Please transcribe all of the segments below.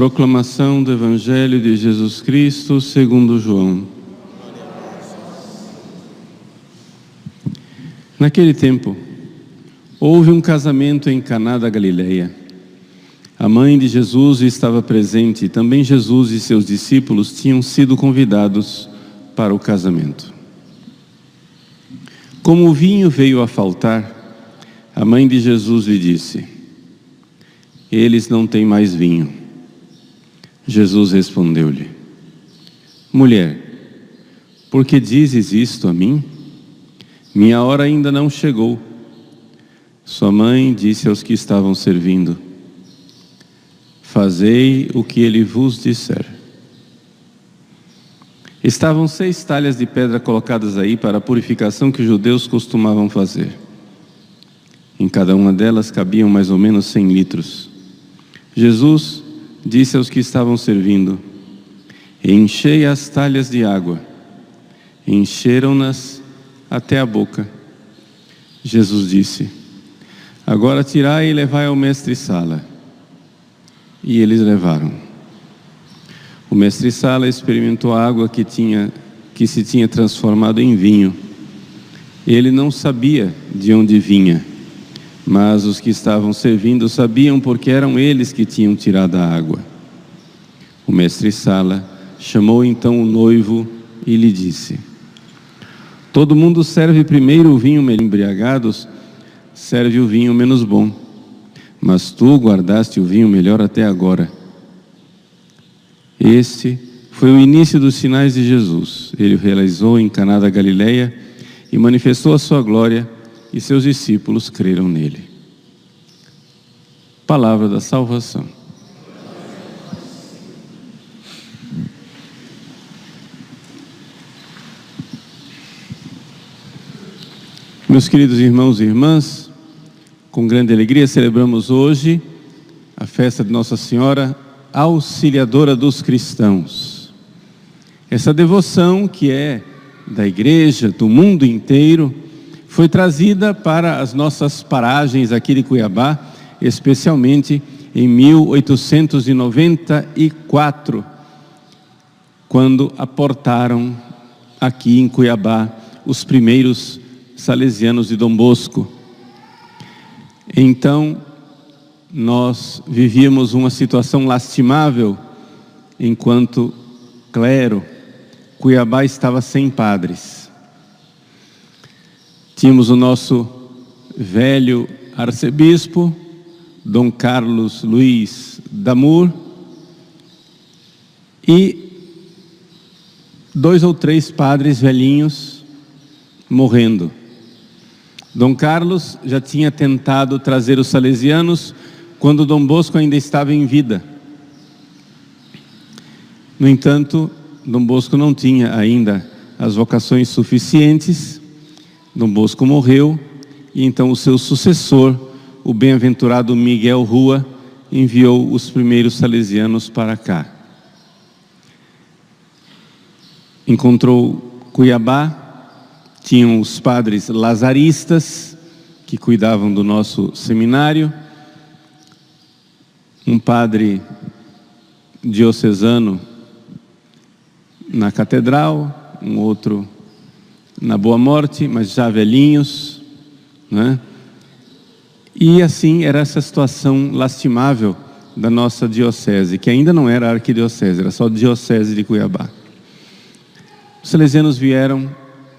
Proclamação do Evangelho de Jesus Cristo segundo João. Naquele tempo, houve um casamento em Caná da Galileia. A mãe de Jesus estava presente, e também Jesus e seus discípulos tinham sido convidados para o casamento. Como o vinho veio a faltar, a mãe de Jesus lhe disse: Eles não têm mais vinho. Jesus respondeu-lhe: Mulher, por que dizes isto a mim? Minha hora ainda não chegou. Sua mãe disse aos que estavam servindo: Fazei o que ele vos disser. Estavam seis talhas de pedra colocadas aí para a purificação que os judeus costumavam fazer. Em cada uma delas cabiam mais ou menos cem litros. Jesus disse aos que estavam servindo: Enchei as talhas de água. Encheram-nas até a boca. Jesus disse: Agora tirai e levai ao mestre-sala. E eles levaram. O mestre-sala experimentou a água que, tinha, que se tinha transformado em vinho. Ele não sabia de onde vinha mas os que estavam servindo sabiam porque eram eles que tinham tirado a água. O mestre Sala chamou então o noivo e lhe disse: Todo mundo serve primeiro o vinho embriagados, serve o vinho menos bom, mas tu guardaste o vinho melhor até agora. Este foi o início dos sinais de Jesus. Ele realizou em Caná da Galileia e manifestou a sua glória e seus discípulos creram nele. Palavra da salvação. Meus queridos irmãos e irmãs, com grande alegria celebramos hoje a festa de Nossa Senhora Auxiliadora dos Cristãos. Essa devoção que é da igreja, do mundo inteiro, foi trazida para as nossas paragens aqui de Cuiabá, especialmente em 1894, quando aportaram aqui em Cuiabá os primeiros salesianos de Dom Bosco. Então, nós vivíamos uma situação lastimável enquanto clero, Cuiabá estava sem padres. Tínhamos o nosso velho arcebispo, Dom Carlos Luiz Damur, e dois ou três padres velhinhos morrendo. Dom Carlos já tinha tentado trazer os salesianos quando Dom Bosco ainda estava em vida. No entanto, Dom Bosco não tinha ainda as vocações suficientes Dom Bosco morreu e então o seu sucessor, o bem-aventurado Miguel Rua, enviou os primeiros salesianos para cá. Encontrou Cuiabá, tinham os padres lazaristas que cuidavam do nosso seminário, um padre diocesano na catedral, um outro na Boa Morte, mas já velhinhos, né? E assim era essa situação lastimável da nossa diocese, que ainda não era arquidiocese, era só diocese de Cuiabá. Os salesianos vieram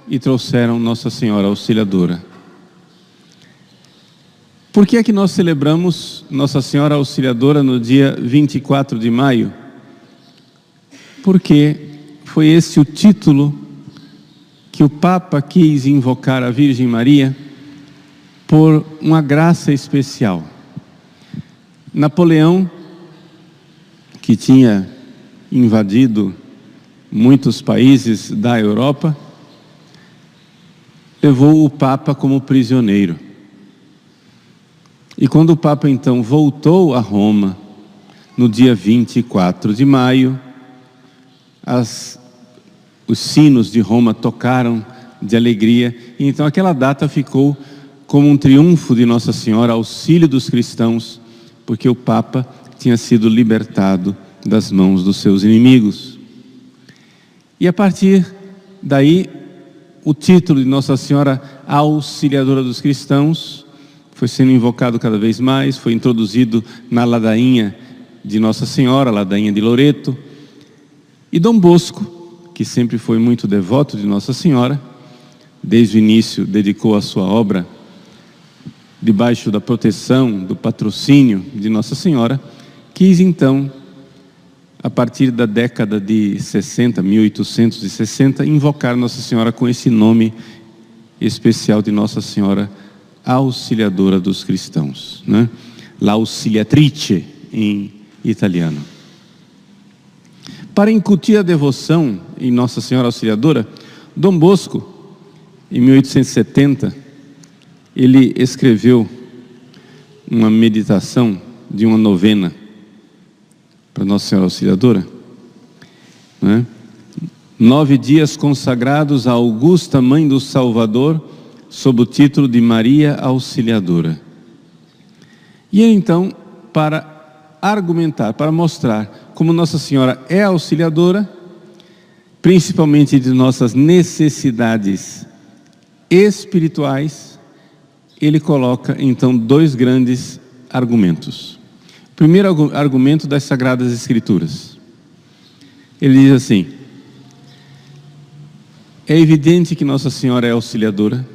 e trouxeram Nossa Senhora Auxiliadora. Por que é que nós celebramos Nossa Senhora Auxiliadora no dia 24 de maio? Porque foi esse o título que o Papa quis invocar a Virgem Maria por uma graça especial. Napoleão, que tinha invadido muitos países da Europa, levou o Papa como prisioneiro. E quando o Papa então voltou a Roma, no dia 24 de maio, as, os sinos de Roma tocaram de alegria, e então aquela data ficou como um triunfo de Nossa Senhora, auxílio dos cristãos, porque o Papa tinha sido libertado das mãos dos seus inimigos. E a partir daí, o título de Nossa Senhora Auxiliadora dos Cristãos foi sendo invocado cada vez mais, foi introduzido na ladainha de Nossa Senhora, ladainha de Loreto. E Dom Bosco, que sempre foi muito devoto de Nossa Senhora, desde o início dedicou a sua obra debaixo da proteção, do patrocínio de Nossa Senhora, quis então a partir da década de 60, 1860, invocar Nossa Senhora com esse nome especial de Nossa Senhora Auxiliadora dos Cristãos, né? Auxiliatrice em italiano. Para incutir a devoção em Nossa Senhora Auxiliadora, Dom Bosco, em 1870, ele escreveu uma meditação de uma novena para Nossa Senhora Auxiliadora. Né? Nove dias consagrados à Augusta Mãe do Salvador, sob o título de Maria Auxiliadora. E então, para argumentar, para mostrar como Nossa Senhora é auxiliadora, principalmente de nossas necessidades espirituais, ele coloca então dois grandes argumentos. Primeiro argumento das Sagradas Escrituras. Ele diz assim: É evidente que Nossa Senhora é auxiliadora,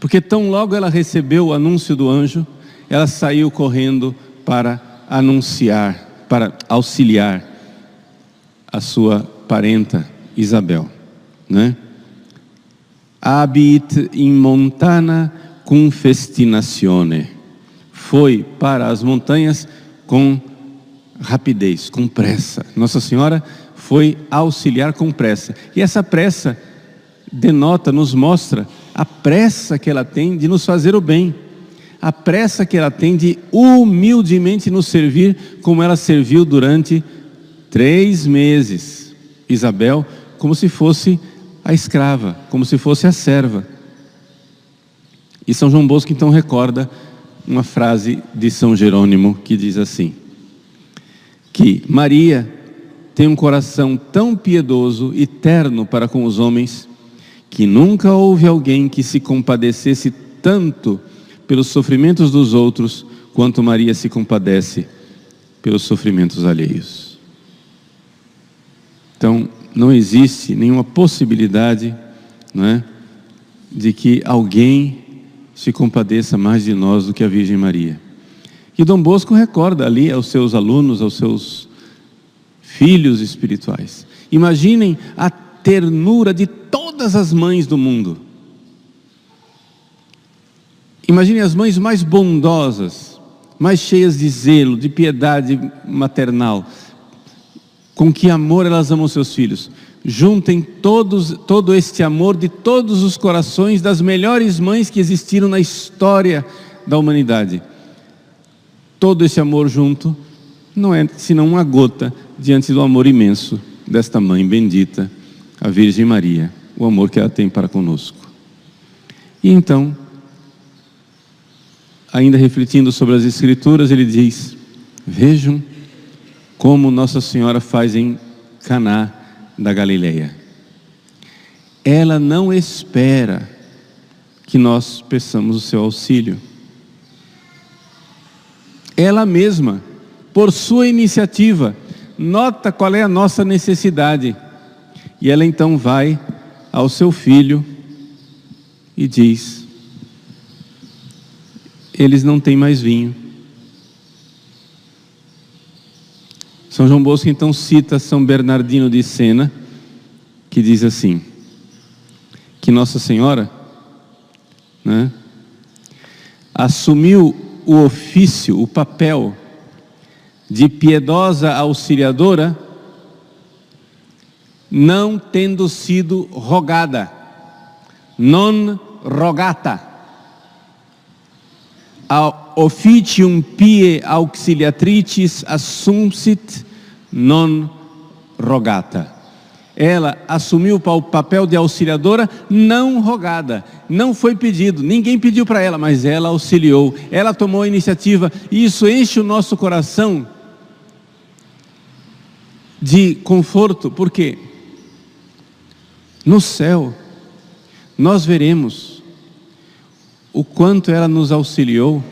porque tão logo ela recebeu o anúncio do anjo, ela saiu correndo para anunciar, para auxiliar a sua parenta Isabel, né? Habit in montana cum festinazione. Foi para as montanhas com rapidez, com pressa. Nossa Senhora foi auxiliar com pressa. E essa pressa denota, nos mostra a pressa que ela tem de nos fazer o bem, a pressa que ela tem de humildemente nos servir, como ela serviu durante três meses. Isabel, como se fosse a escrava, como se fosse a serva. E São João Bosco então recorda uma frase de São Jerônimo que diz assim: que Maria tem um coração tão piedoso e terno para com os homens, que nunca houve alguém que se compadecesse tanto pelos sofrimentos dos outros quanto Maria se compadece pelos sofrimentos alheios. Então, não existe nenhuma possibilidade, não é, de que alguém se compadeça mais de nós do que a Virgem Maria. E Dom Bosco recorda ali aos seus alunos, aos seus filhos espirituais. Imaginem a ternura de todas as mães do mundo. Imaginem as mães mais bondosas, mais cheias de zelo, de piedade maternal. Com que amor elas amam seus filhos juntem todos, todo este amor de todos os corações das melhores mães que existiram na história da humanidade. Todo esse amor junto não é senão uma gota diante do amor imenso desta mãe bendita, a Virgem Maria, o amor que ela tem para conosco. E então, ainda refletindo sobre as Escrituras, ele diz: Vejam como Nossa Senhora faz em Caná da Galileia. Ela não espera que nós peçamos o seu auxílio. Ela mesma, por sua iniciativa, nota qual é a nossa necessidade. E ela então vai ao seu filho e diz: Eles não têm mais vinho. São João Bosco então cita São Bernardino de Sena, que diz assim: que Nossa Senhora né, assumiu o ofício, o papel de piedosa auxiliadora não tendo sido rogada, non rogata. A officium pie auxiliatricis assumpsit non rogata. Ela assumiu o papel de auxiliadora não rogada, não foi pedido, ninguém pediu para ela, mas ela auxiliou, ela tomou a iniciativa, e isso enche o nosso coração de conforto, porque no céu nós veremos o quanto ela nos auxiliou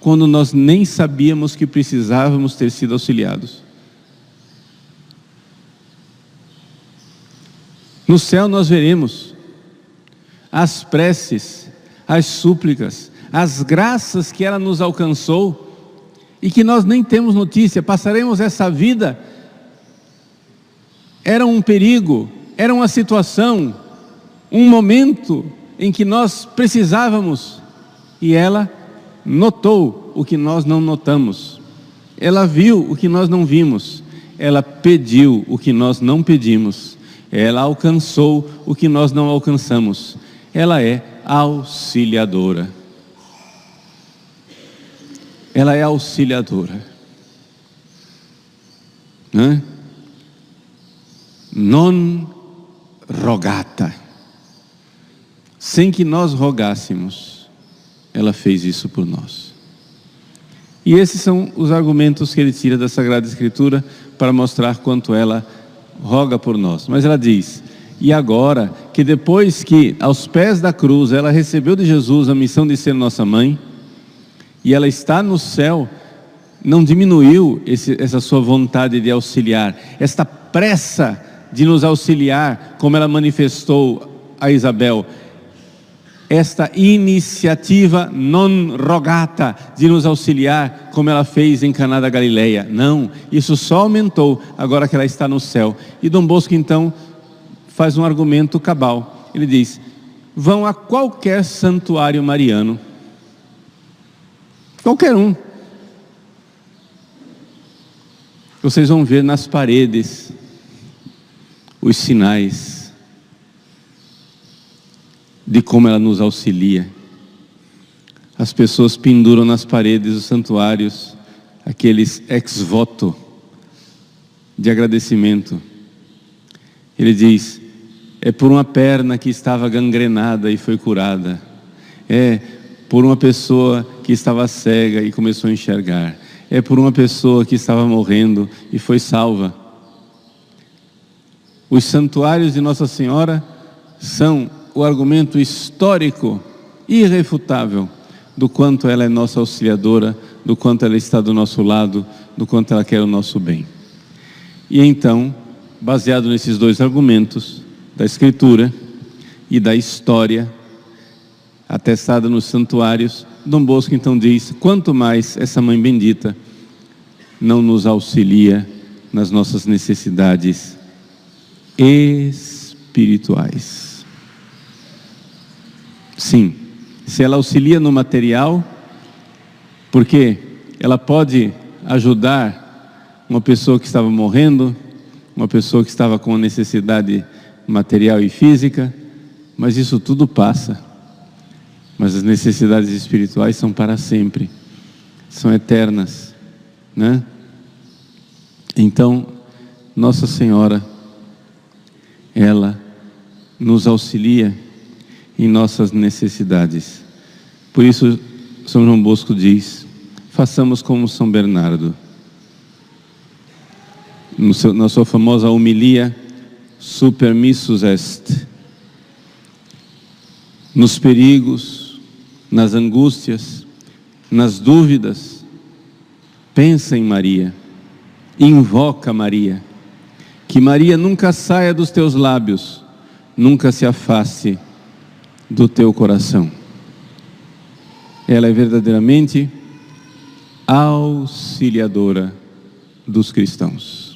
quando nós nem sabíamos que precisávamos ter sido auxiliados. No céu nós veremos as preces, as súplicas, as graças que ela nos alcançou e que nós nem temos notícia. Passaremos essa vida. Era um perigo, era uma situação, um momento em que nós precisávamos e ela notou o que nós não notamos. Ela viu o que nós não vimos. Ela pediu o que nós não pedimos ela alcançou o que nós não alcançamos. Ela é auxiliadora. Ela é auxiliadora. Non rogata. Sem que nós rogássemos, ela fez isso por nós. E esses são os argumentos que ele tira da Sagrada Escritura para mostrar quanto ela roga por nós. Mas ela diz: e agora que depois que aos pés da cruz ela recebeu de Jesus a missão de ser nossa mãe, e ela está no céu, não diminuiu esse, essa sua vontade de auxiliar, esta pressa de nos auxiliar, como ela manifestou a Isabel, esta iniciativa non rogata de nos auxiliar, como ela fez em Caná da Galileia. Não, isso só aumentou agora que ela está no céu. E Dom Bosco então faz um argumento cabal. Ele diz: vão a qualquer santuário mariano, qualquer um. Vocês vão ver nas paredes os sinais de como ela nos auxilia. As pessoas penduram nas paredes dos santuários aqueles ex voto de agradecimento. Ele diz: é por uma perna que estava gangrenada e foi curada. É por uma pessoa que estava cega e começou a enxergar. É por uma pessoa que estava morrendo e foi salva. Os santuários de Nossa Senhora são o argumento histórico irrefutável do quanto ela é nossa auxiliadora, do quanto ela está do nosso lado, do quanto ela quer o nosso bem. E então, baseado nesses dois argumentos, da Escritura e da história, atestada nos santuários, Dom Bosco então diz: quanto mais essa mãe bendita não nos auxilia nas nossas necessidades espirituais. Sim. Se ela auxilia no material, porque ela pode ajudar uma pessoa que estava morrendo, uma pessoa que estava com necessidade material e física, mas isso tudo passa. Mas as necessidades espirituais são para sempre, são eternas, né? Então, Nossa Senhora, ela nos auxilia em nossas necessidades. Por isso, São João Bosco diz: façamos como São Bernardo. Seu, na sua famosa homilia, Supermissus est. Nos perigos, nas angústias, nas dúvidas, pensa em Maria, invoca Maria, que Maria nunca saia dos teus lábios, nunca se afaste do teu coração. Ela é verdadeiramente auxiliadora dos cristãos.